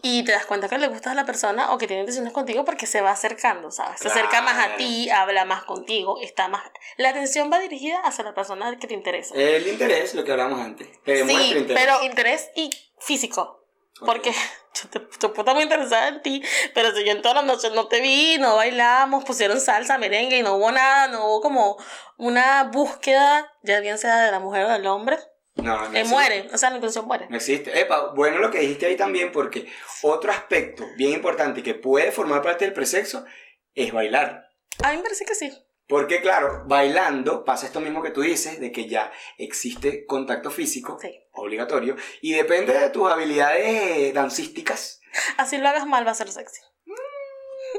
y te das cuenta que le gustas a la persona o que tiene intenciones contigo porque se va acercando, ¿sabes? Se acerca más a ti, habla más contigo, está más... La atención va dirigida hacia la persona que te interesa. El interés, lo que hablamos antes. Que sí, interés. pero interés y físico. Porque [LAUGHS] yo, te, puedo estar muy interesada en ti, pero si yo en todas las noches no te vi, no bailamos, pusieron salsa, merengue y no hubo nada, no hubo como una búsqueda, ya bien sea de la mujer o del hombre, No, no eh, muere, o sea, la inclusión muere. No existe. Epa, bueno lo que dijiste ahí también, porque otro aspecto bien importante que puede formar parte del presexo es bailar. A mí me parece que sí. Porque claro, bailando pasa esto mismo que tú dices, de que ya existe contacto físico Sí. obligatorio y depende de tus habilidades eh, dancísticas, Así lo hagas mal va a ser sexy.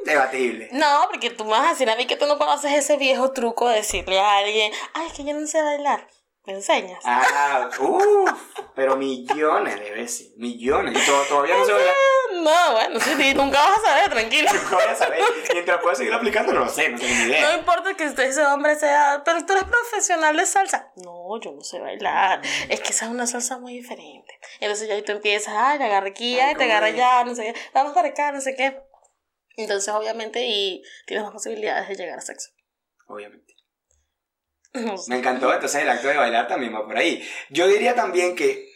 debatible. No, porque tú me vas a decir a mí que tú no conoces ese viejo truco de decirle a alguien, ay, es que yo no sé bailar. ¿Me enseñas? Ah, uff, pero millones de veces, millones. Y to- todavía no se bailar. No, bueno, sí, sí, nunca vas a saber, tranquilo. Nunca voy a saber. Mientras pueda seguir aplicando, no lo sé, no tengo ni No idea. importa que usted, ese hombre sea, pero tú eres profesional de salsa. No, yo no sé bailar. Es que esa es una salsa muy diferente. Entonces ya ahí tú empiezas, ay, te agarra aquí, Ay, te ¿cómo agarra allá, no sé qué, vamos para acá, no sé qué. Entonces, obviamente, y tienes más posibilidades de llegar a sexo. Obviamente. [LAUGHS] Me encantó, entonces el acto de bailar también va por ahí. Yo diría también que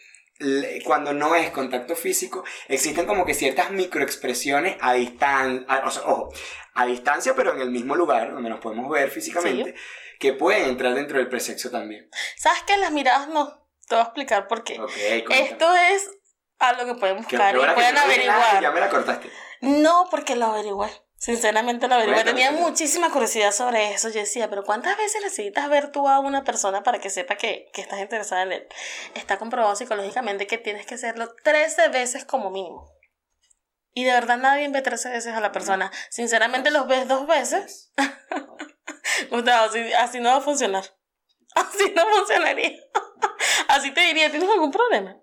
cuando no es contacto físico, existen como que ciertas microexpresiones a distancia, o sea, ojo, a distancia, pero en el mismo lugar, donde nos podemos ver físicamente, que pueden entrar dentro del presexo también. ¿Sabes qué? Las miradas no. Te voy a explicar por qué. Ok, cuéntame. Esto es algo que pueden buscar y que pueden averiguar. Ya me la cortaste. No, porque lo averigüé. Sinceramente lo averigüé. Cuéntame, Tenía muchísima curiosidad sobre eso. Yo decía, pero ¿cuántas veces necesitas ver tú a una persona para que sepa que, que estás interesada en él? Está comprobado psicológicamente que tienes que hacerlo 13 veces como mínimo. Y de verdad nadie ve 13 veces a la persona. Sinceramente los ves dos veces. [LAUGHS] Gustavo, así, así no va a funcionar. [LAUGHS] Así no funcionaría. [LAUGHS] Así te diría, ¿tienes algún problema?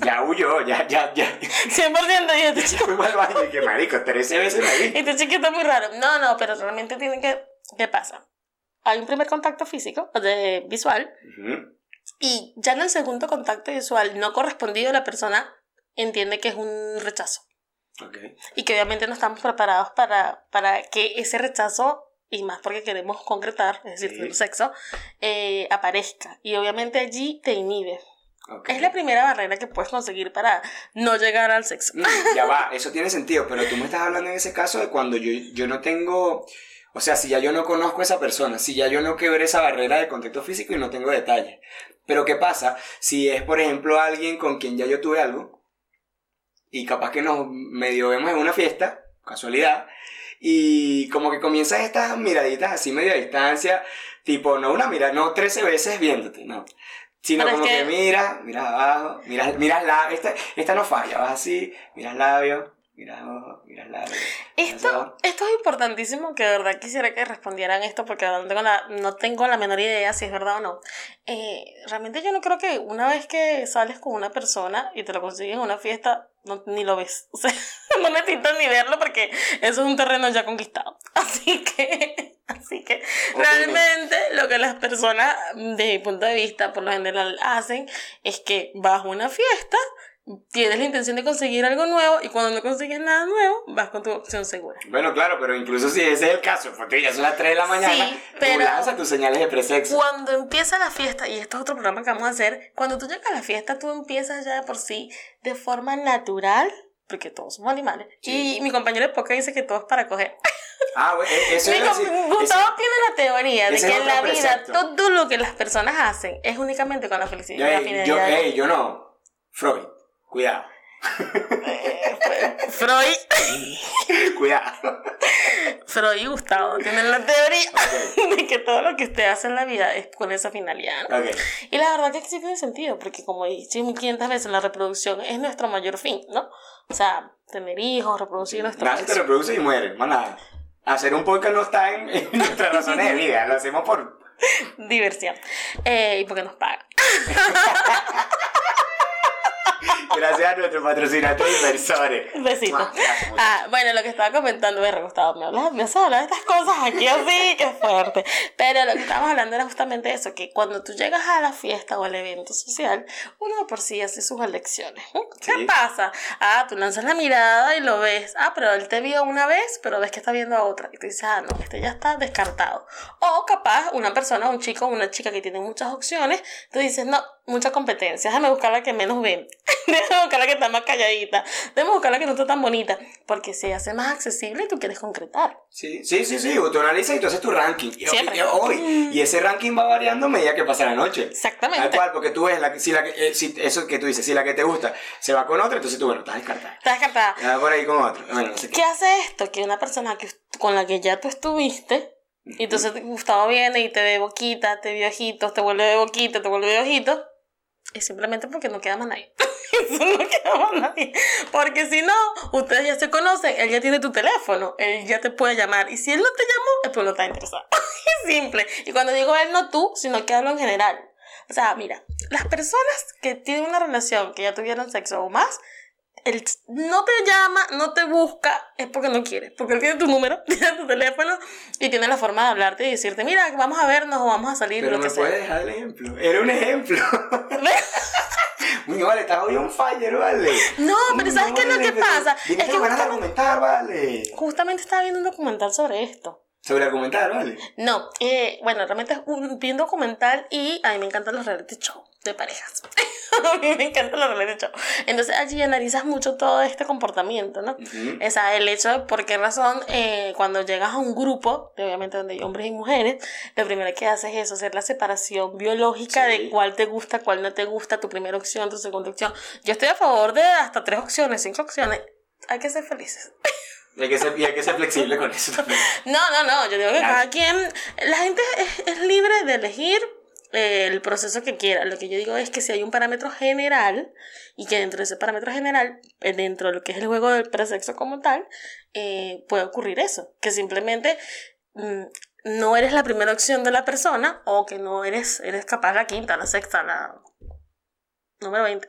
Ya huyó, ya, ya, ya. 100% y este chico Fuimos al baño y que marico, 13 veces me vi. Este chiquito es muy raro. No, no, pero realmente tienen que. ¿Qué pasa? Hay un primer contacto físico, de visual, Ujú. y ya en el segundo contacto visual no correspondido, la persona entiende que es un rechazo. Ok. Y que obviamente no estamos preparados para, para que ese rechazo, y más porque queremos concretar, es decir, Sí. tener sexo, eh, aparezca. Y obviamente allí te inhibe. Es la primera barrera que puedes conseguir para no llegar al sexo. Mm, Ya va, eso tiene sentido, pero tú me estás hablando en ese caso de cuando yo, yo no tengo, o sea, si ya yo no conozco a esa persona, si ya yo no quebré esa barrera de contacto físico y no tengo detalles. Pero ¿qué pasa? Si es, por ejemplo, alguien con quien ya yo tuve algo y capaz que nos medio vemos en una fiesta, casualidad, y como que comienzan estas miraditas así medio a distancia, tipo, no una mirada, no 13 veces viéndote, no. Sino Pero es como que, que- mira, miras abajo, miras, miras la, esta, esta no falla, vas así, miras labio, miras ojo, miras labio. Esto, esto es importantísimo que de verdad quisiera que respondieran esto porque no tengo la, no tengo la menor idea si es verdad o no. Eh, realmente yo no creo que una vez que sales con una persona y te lo consigues en una fiesta, no, ni lo ves. [LAUGHS] O sea, no necesitas ni verlo porque eso es un terreno ya conquistado. [LAUGHS] Así que, así que realmente lo que las personas, desde mi punto de vista, por lo general hacen es que vas a una fiesta, tienes la intención de conseguir algo nuevo y cuando no consigues nada nuevo, vas con tu opción segura. Bueno, claro, pero incluso si ese es el caso, porque ya son las 3 de la mañana, Sí, tú pero- lanzas tus señales de presexo. Cuando empieza la fiesta, y esto es otro programa que vamos a hacer, cuando tú llegas a la fiesta, tú empiezas ya de por sí de forma natural, porque todos somos animales. Sí. Y mi compañero de poca dice que todo es para coger. Ah, bueno, e- eso es com- Gustavo tiene la teoría de que en la otro vida precepto. todo lo que las personas hacen es únicamente con la felicidad y la Yo, finalidad. ey, yo no. Freud, cuidado. [LAUGHS] Freud, cuidado. Freud y Gustavo tienen la teoría de que todo lo que usted hace en la vida es con esa finalidad. Y la verdad que sí tiene sentido, porque como he dicho 1500 veces, la reproducción es nuestro mayor fin, ¿no? O sea, tener hijos, reproducir nuestra Nace, te reproduce y muere, más nada. Hacer un podcast no está en, en nuestras razones de vida, lo hacemos por... [LAUGHS] diversión. Eh, y porque nos pagan. [LAUGHS] Gracias a nuestros patrocinadores e inversores. Besito. Mua, gracias, muchachos. Ah, bueno, lo que estaba comentando, me Gustavo, me hablas, me hablar de estas cosas aquí así, [LAUGHS] qué fuerte. Pero lo que estábamos hablando era justamente eso, que cuando tú llegas a la fiesta o al evento social, uno por sí hace sus elecciones. ¿Qué Sí. pasa? Ah, tú lanzas la mirada y lo ves. Ah, pero él te vio una vez, pero ves que está viendo a otra. Y tú dices, ah, no, este ya está descartado. O capaz una persona, un chico una chica que tiene muchas opciones, tú dices, no, mucha competencia. Déjame buscar la que menos ven. [LAUGHS] Déjame buscar la que está más calladita. Déjame buscar la que no está tan bonita. Porque se hace más accesible y tú quieres concretar. Sí, sí, sí, sí. Tú analizas y tú haces tu ranking. Y, Siempre. hoy. Y ese ranking va variando a medida que pasa la noche. Tal Exactamente. cual, porque tú ves, la, si la que, eh, si eso que tú dices, si la que te gusta se va con otra, entonces tú, bueno, estás descartada. Estás descartada. Ya va por ahí con otro. Bueno, no sé qué. ¿Qué hace esto? Que una persona que, con la que ya tú estuviste, y entonces Gustavo viene y te ve boquita, te ve ojitos, te vuelve de boquita, te vuelve de ojitos, es simplemente porque no queda más nadie. [LAUGHS] No queda más nadie. Porque si no, ustedes ya se conocen, él ya tiene tu teléfono, él ya te puede llamar. Y si él no te llamó, es porque no está interesado. [LAUGHS] es simple. Y cuando digo él, no tú, sino que hablo en general. O sea, mira, las personas que tienen una relación, que ya tuvieron sexo o más, él no te llama, no te busca, es porque no quiere. Porque él tiene tu número, [LAUGHS] tiene tu teléfono y tiene la forma de hablarte y decirte, mira, vamos a vernos o vamos a salir Pero lo me que sea. puedes dejar el ejemplo. Era un ejemplo. [LAUGHS] Uy, vale, estás hoy un fire, vale. No, pero ¿sabes qué es lo que pasa? Es que van a justamente, vale. justamente estaba viendo un documental sobre esto. Sobre argumentar, vale. No, eh, bueno, realmente es un bien documental y a mí me encantan los reality shows de parejas. [LAUGHS] a mí me encantan los reality shows. Entonces allí analizas mucho todo este comportamiento, ¿no? Ujú. O sea, el hecho de por qué razón eh, cuando llegas a un grupo, obviamente donde hay hombres y mujeres, lo primero que haces es eso, hacer la separación biológica Sí. de cuál te gusta, cuál no te gusta, tu primera opción, tu segunda opción. Yo estoy a favor de hasta tres opciones, cinco opciones. Hay que ser felices. [LAUGHS] Y hay que ser, y hay que ser flexible con eso también. No, no, no, yo digo que Claro. cada quien, la gente es, es libre de elegir eh, el proceso que quiera. Lo que yo digo es que si hay un parámetro general y que dentro de ese parámetro general, eh, dentro de lo que es el juego del presexo como tal, eh, puede ocurrir eso, que simplemente mm, no eres la primera opción de la persona o que no eres, eres capaz la quinta, la sexta, la número 20.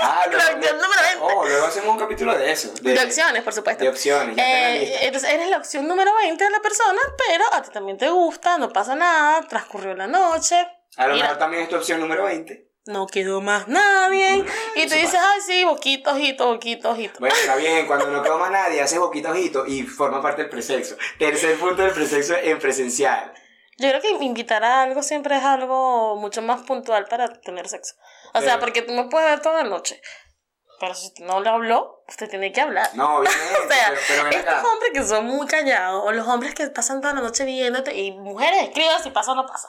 Ah, [LAUGHS] La opción número 20. Oh, luego hacemos un capítulo de eso. De, De opciones, por supuesto. De opciones, Eh, entonces eres la opción número 20 de la persona, pero a ti también te gusta, no pasa nada, transcurrió la noche, A lo mejor también es tu opción número 20. no quedó más nadie, y tú dices, ay sí, boquito, ojito, boquito, ojito. Bueno, está [LAUGHS] bien, cuando no quedó más nadie, haces boquita ojito y forma parte del presexo. Tercer punto del presexo en presencial. Yo creo que invitar a algo siempre es algo mucho más puntual para tener sexo. O sea, Pero- porque tú me puedes ver toda la noche, pero si no le habló, usted tiene que hablar. No, [LAUGHS] obviamente, O sea, pero, pero ven estos acá. hombres que son muy callados, o los hombres que pasan toda la noche viéndote, y mujeres, escriban si pasa o no pasa.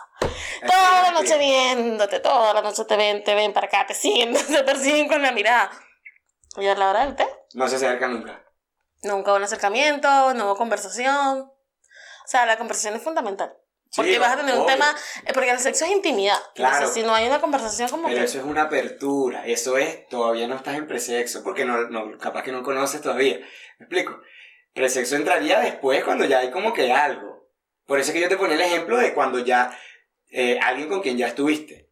Toda la noche viéndote, toda la noche te ven, te ven para acá, te siguen, [LAUGHS] te persiguen con la mirada. Y a la hora del té, No se acerca nunca. nunca hubo un acercamiento, no hubo conversación. O sea, la conversación es fundamental. Sí, Porque vas a tener un tema, eh, porque el sexo es intimidad. Claro. Entonces, si no hay una conversación como Pero que... eso es una apertura, eso es, todavía no estás en presexo, porque no, no, capaz que no conoces todavía. ¿Me explico? Presexo entraría después cuando ya hay como que algo. Por eso es que yo te ponía el ejemplo de cuando ya eh, alguien con quien ya estuviste.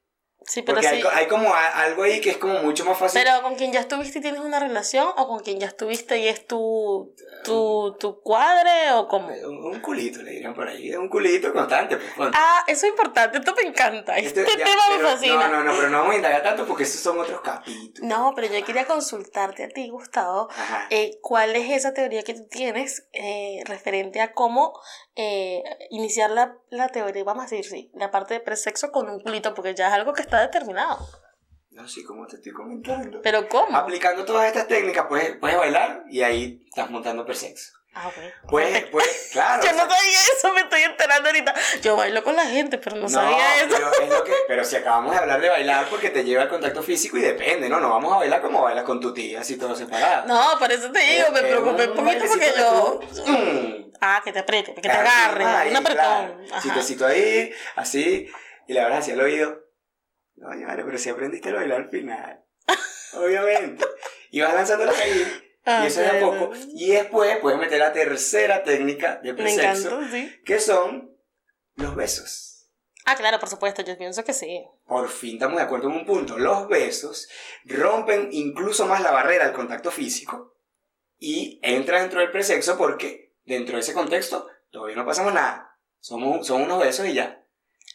Sí, pero Porque sí. hay, hay como algo ahí que es como mucho más fácil. Pero con quien ya estuviste y tienes una relación, o con quien ya estuviste y es tu, tu, tu cuadre, o como... Un, un culito, le dirían por ahí. Un culito constante. Pues. Ah, eso es importante, esto me encanta. Este, Esto ya- tema me pero- fascina. No, no, no, pero no vamos a indagar tanto porque esos son otros capítulos. No, pero yo quería consultarte a ti, Gustavo, eh, cuál es esa teoría que tú tienes eh, referente a cómo eh, iniciar la, la teoría, vamos a decir, sí, la parte de presexo con un culito, porque ya es algo que está determinado. No, sí, como te estoy comentando. Pero ¿cómo? Aplicando todas estas técnicas, puedes, puedes bailar y ahí estás montando presexo. Ah, ok. Puedes, [LAUGHS] puedes, claro. Yo no sabía eso, me estoy enterando ahorita. Yo bailo con la gente, pero no, no, sabía eso. pero es lo que, pero si acabamos de hablar de bailar porque te lleva al contacto físico y depende, ¿no? No vamos a bailar como bailas con tu tía, así todo separado. No, por eso te digo, me preocupé un poquito porque yo... mm, Ah, que te apriete, que te agarre, ahí, un apretón. claro. Ajá. Chistecito ahí, así, y le hablas hacia el oído. No, vale, pero si aprendiste a bailar al final. Obviamente. Y vas lanzándolas ahí. Ah, y eso es a poco. Y después puedes meter la tercera técnica de presexo, sí. que son los besos. Ah, claro, por supuesto, yo pienso que sí. Por fin estamos de acuerdo en un punto. Los besos rompen incluso más la barrera del contacto físico y entra dentro del presexo porque dentro de ese contexto todavía no pasamos nada. Somos, son unos besos y ya.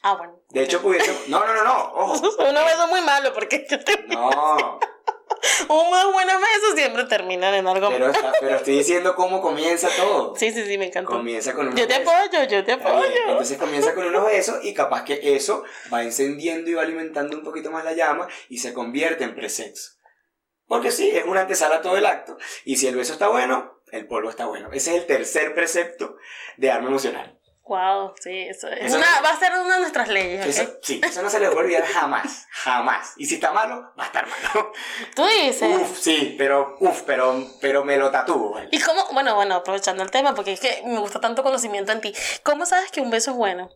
Ah, bueno. De hecho, pudiésemos... [LAUGHS] No, no, no, no. Ojo. Uno beso muy malo porque yo te... No. [LAUGHS] Unos buenos besos siempre terminan en algo Pero, está- pero estoy diciendo cómo comienza todo. [LAUGHS] Sí, sí, sí, me encantó. Comienza con unos Yo te besos. apoyo, yo te bien, apoyo. Entonces comienza con unos besos y capaz que eso va encendiendo y va alimentando un poquito más la llama y se convierte en presexo. Porque sí, es una antesala a todo el acto. Y si el beso está bueno, el polvo está bueno. Ese es el tercer precepto de arma emocional. Wow, sí, eso es Eso- una, va a ser una de nuestras leyes. Eso, sí, eso no se le puede olvidar jamás, jamás. Y si está malo, va a estar malo. Tú dices. Uf, sí, pero, uf, pero, pero me lo tatúo. ¿vale? ¿Y cómo? Bueno, bueno, aprovechando el tema, porque es que me gusta tanto conocimiento en ti. ¿Cómo sabes que un beso es bueno?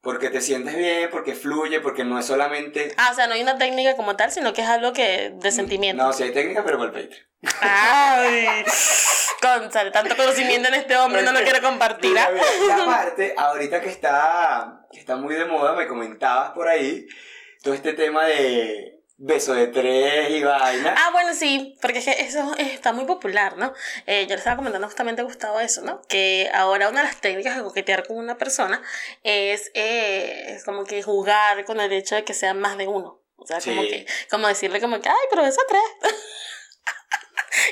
Porque te sientes bien, porque fluye, porque no es solamente... Ah, o sea, no hay una técnica como tal, sino que es algo que de sentimiento. No, sí hay técnica, pero por el Patreon. Ay, Gonzalo, tanto conocimiento en este hombre, no lo quiero compartir. ¿ah? Y aparte, ahorita que está, que está muy de moda, me comentabas por ahí, todo este tema de beso de tres y vaina. Ah, bueno, sí, porque es que eso está muy popular, ¿no? Eh, yo le estaba comentando justamente a Gustavo eso, ¿no? Que ahora una de las técnicas de coquetear con una persona es, eh, es como que jugar con el hecho de que sean más de uno. O sea, como que, como decirle como que, ay, pero beso a tres. [LAUGHS]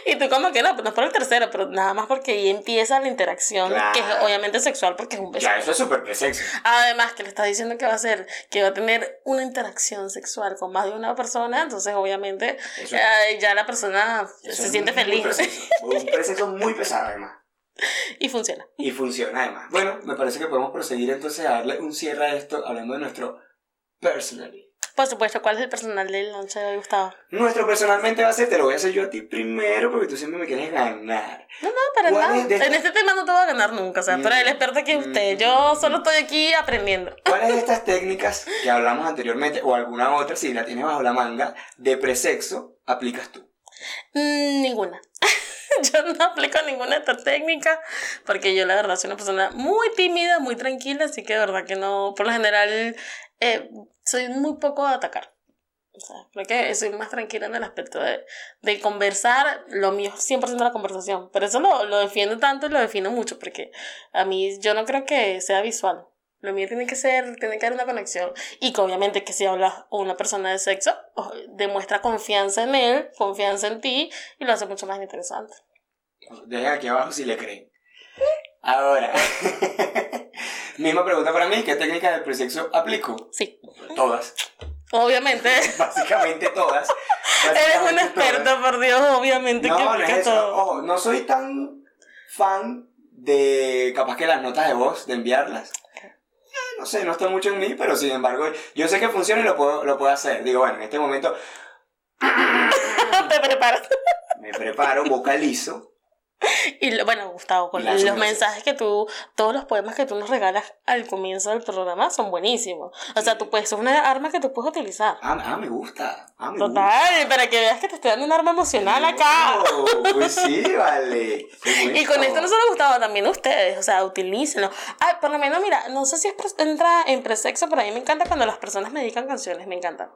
y tú como que no, pues no es por el tercero, pero nada más porque ahí empieza la interacción, que es obviamente sexual porque es un beso. Claro, eso es súper presexo. Además, que le está diciendo que va a ser, que va a tener una interacción sexual con más de una persona, entonces obviamente eh, ya la persona Eso se siente muy feliz. Un presexo muy pesado, además. [LAUGHS] y funciona. Y funciona, además. Bueno, me parece que podemos proseguir entonces a darle un cierre a esto, hablando de nuestro personally. Por supuesto, ¿cuál es el personal del noche de hoy, Gustavo? Nuestro personalmente va a ser, te lo voy a hacer yo a ti primero, porque tú siempre me quieres ganar. No, no, para ¿Cuál nada. es En este tema no te voy a ganar nunca, o sea, pero el experto aquí es usted. Yo solo estoy aquí aprendiendo. ¿Cuáles de [LAUGHS] estas técnicas que hablamos anteriormente, o alguna otra, si la tienes bajo la manga, de presexo, aplicas tú? Mm, ninguna. [LAUGHS] yo no aplico ninguna de estas técnicas porque yo la verdad soy una persona muy tímida, muy tranquila, así que de verdad que no, por lo general, eh, soy muy poco de atacar. O sea, creo que soy más tranquila en el aspecto de, de conversar, lo mío es 100% la conversación, pero eso lo, lo defiendo tanto y lo defino mucho porque a mí yo no creo que sea visual. Lo mío tiene que ser, tiene que haber una conexión. Y que obviamente que si hablas con una persona de sexo, demuestra confianza en él, confianza en ti, y lo hace mucho más interesante. Dejen aquí abajo si le creen. Ahora, [LAUGHS] misma pregunta para mí, ¿qué técnicas de presexo aplico? Sí, Todas, obviamente. [LAUGHS] básicamente todas. Eres un experto, por Dios, obviamente que No, no es aplicas eso. todo. Ojo, no soy tan fan de capaz que las notas de voz, de enviarlas. Eh, No sé, no está mucho en mí, pero sin embargo, yo sé que funciona y lo puedo, lo puedo hacer. Digo, bueno, en este momento [LAUGHS] Te preparas. me preparo, vocalizo. [LAUGHS] Y bueno, Gustavo, con los mensajes que tú, todos los poemas que tú nos regalas al comienzo del programa son buenísimos. O sea, tú puedes, es una arma que tú puedes utilizar. Ah, ah, me gusta. Ah, me gusta. Total, para que veas que te estoy dando un arma emocional acá. Pues [LAUGHS] sí, vale. Y con esto no solo Gustavo, también ustedes, o sea, utilícenlo. Ah, por lo menos, mira, no sé si es pres- entra en presexo, pero a mí me encanta cuando las personas me dedican canciones, me encanta.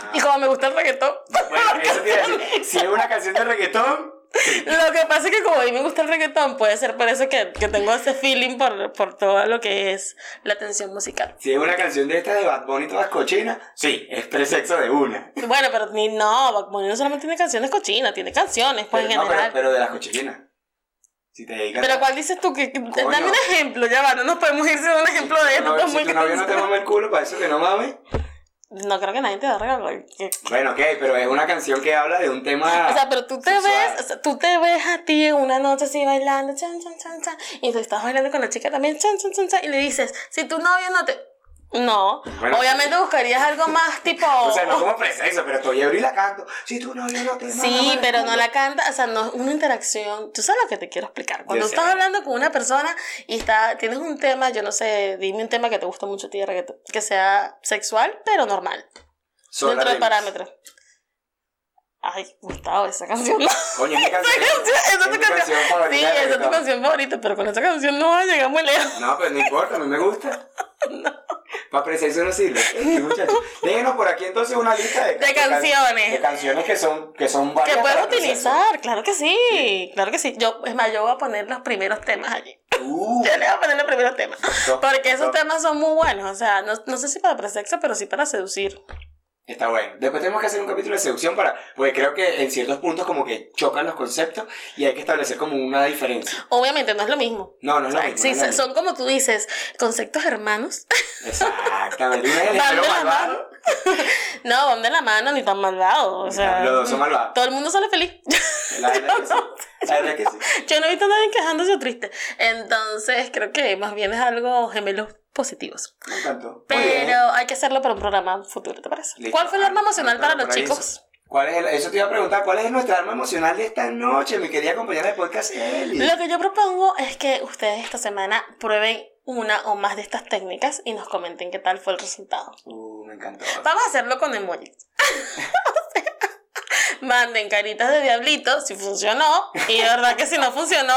Ah, Y como me gusta el reggaetón, bueno, eso te iba a decir. [LAUGHS] Si es una canción de reggaetón, [LAUGHS] lo que pasa es que como a mí me gusta el reggaetón, puede ser por eso que, que tengo ese feeling por, por todo lo que es la tensión musical. si es una canción de esta de Bad Bunny todas cochinas, sí, es presexo de una. Bueno, pero ni no, Bad Bunny no solamente tiene canciones cochinas, tiene canciones, pues Pero, en no, general. pero de las cochinas. Si te dedicas Pero a- ¿cuál dices tú? Que, Coño. dame un ejemplo, ya va, no nos podemos ir sin un ejemplo de esto. es si muy tu novio no te mama el culo, para eso que no mame. No creo que nadie te da regalo. que- Bueno, ok, pero es una canción que habla de un tema. O sea, pero tú te sexual. ves, o sea, tú te ves a ti en una noche así bailando, chan, chan, chan, chan, y tú estás bailando con la chica también, chan, chan, chan, chan, y le dices, si tu novio no te... No, Bueno, obviamente buscarías algo más tipo... [LAUGHS] O sea, no como presexo, pero estoy y la canto. Si tu novio no te mama Sí, pero no la canta, o sea, no es una interacción. Tú sabes lo que te quiero explicar. Cuando Yo sé. estás hablando con una persona y está, tienes un tema, yo no sé, dime un tema que te gusta mucho a ti reggaetón, que sea sexual, pero normal, Sola dentro de parámetros. Ay, Gustavo, esa canción no. Coño, mi [LAUGHS] canción. Esa es tu canción. favorita Sí, esa es tu canción favorita, pero con esa canción no muy lejos. No, pues no importa, a mí me gusta. [LAUGHS] Para presexo no sirve. Déjenos por aquí entonces una lista de, De canciones. De canciones que son, que son varias. Que puedes utilizar, claro que sí, claro que sí. Yo, es más, yo voy a poner los primeros temas allí. Uh, [LAUGHS] Yo le voy a poner los primeros temas. Porque esos temas son muy buenos. O sea, no, no sé si para presexo, pero sí para seducir. Está bueno. Después tenemos que hacer un capítulo de seducción para, porque creo que en ciertos puntos como que chocan los conceptos y hay que establecer como una diferencia. Obviamente no es lo mismo. No, no es lo O sea, mismo. sí, no mismo. son como tú dices, conceptos hermanos. Exactamente. Uno es [LAUGHS] el Van género de la malvado. [LAUGHS] No, van de la mano ni tan malvados. O sea, Los dos son malvados. todo el mundo sale feliz. La verdad que sí. [LAUGHS] [LAUGHS] La verdad que sí. Yo no he visto a nadie quejándose o triste. Entonces, creo que más bien es algo gemelos positivos. Me encantó. Muy bien. Pero hay que hacerlo para un programa futuro, ¿te parece? Listo. ¿Cuál fue el arma emocional Ah, para por los chicos? Eso, ¿Cuál es el- eso te iba a preguntar, ¿cuál es nuestra arma emocional de esta noche, mi querida compañera de podcast, Eli? Lo que yo propongo es que ustedes esta semana prueben una o más de estas técnicas y nos comenten qué tal fue el resultado. Uh, me encantó. Vamos a hacerlo con emojis. [LAUGHS] [LAUGHS] O sea, [LAUGHS] Manden caritas de diablito si funcionó. Y de verdad que si no funcionó,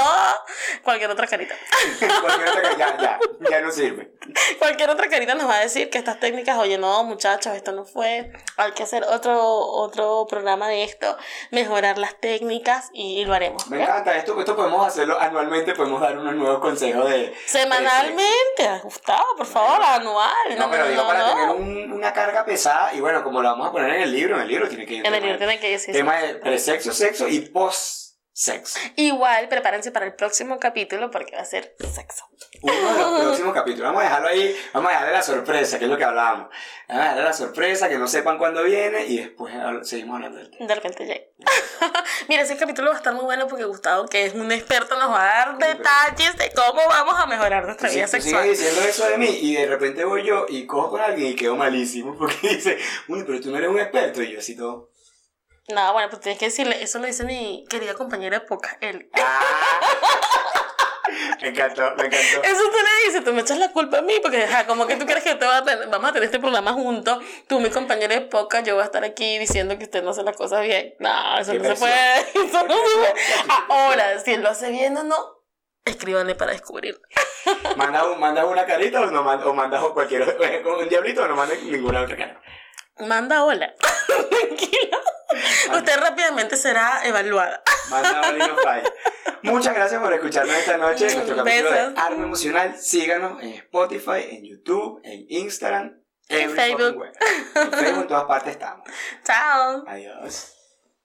cualquier otra carita. [LAUGHS] Cualquier otra que ya, ya, ya no sirve. Cualquier otra carita nos va a decir que estas técnicas, oye, no, muchachos, esto no fue. Hay que hacer otro, otro programa de esto, mejorar las técnicas y, lo haremos. Me encanta esto, esto podemos hacerlo anualmente, podemos dar unos nuevos consejos de... Semanalmente, Gustavo, por favor, anual. No, pero digo no, para no. tener un- una carga pesada y bueno, como lo vamos a poner en el libro, en el libro tiene que ir En el libro de- tiene que decir. tema de presexo, sexo y post-sexo. Igual, prepárense para el próximo capítulo porque va a ser sexo. Uno de los próximos capítulos. Vamos a dejarlo ahí, vamos a dejarle la sorpresa, que es lo que hablábamos. Vamos a dejarle la sorpresa, que no sepan cuándo viene y después seguimos hablando del tema. De repente llega. [LAUGHS] Mira, ese capítulo va a estar muy bueno porque Gustavo, que es un experto, nos va a dar detalles de cómo vamos a mejorar nuestra vida sexual. sigues diciendo eso de mí y de repente voy yo y cojo con alguien y quedo malísimo porque [LAUGHS] dice, uy, pero tú no eres un experto y yo así todo. No, bueno, pues tienes que decirle, eso lo dice mi querida compañera de poca, él. Ah. [LAUGHS] me encantó, me encantó. Eso tú le dices, tú me echas la culpa a mí, porque ajá, como que tú crees que te va a tener- vamos a tener este programa juntos, tú mi compañera de poca, yo voy a estar aquí diciendo que usted no hace las cosas bien. No, eso no se puede. [LAUGHS] Eso no se puede. Ahora, si él lo hace bien o no, escríbanle para descubrir. ¿Mandas, un- mandas una carita o, no o mandas cualquier [LAUGHS] un diablito o no mandas ninguna otra cara? Manda hola. [LAUGHS] Tranquilo. Usted rápidamente será evaluada. Manda Oli no falla. Muchas gracias por escucharnos esta noche en nuestro capítulo Besos. de Arma Emocional. Síganos en Spotify, en YouTube, en Instagram, En Facebook. En Facebook en todas partes estamos. [LAUGHS] Chao. Adiós.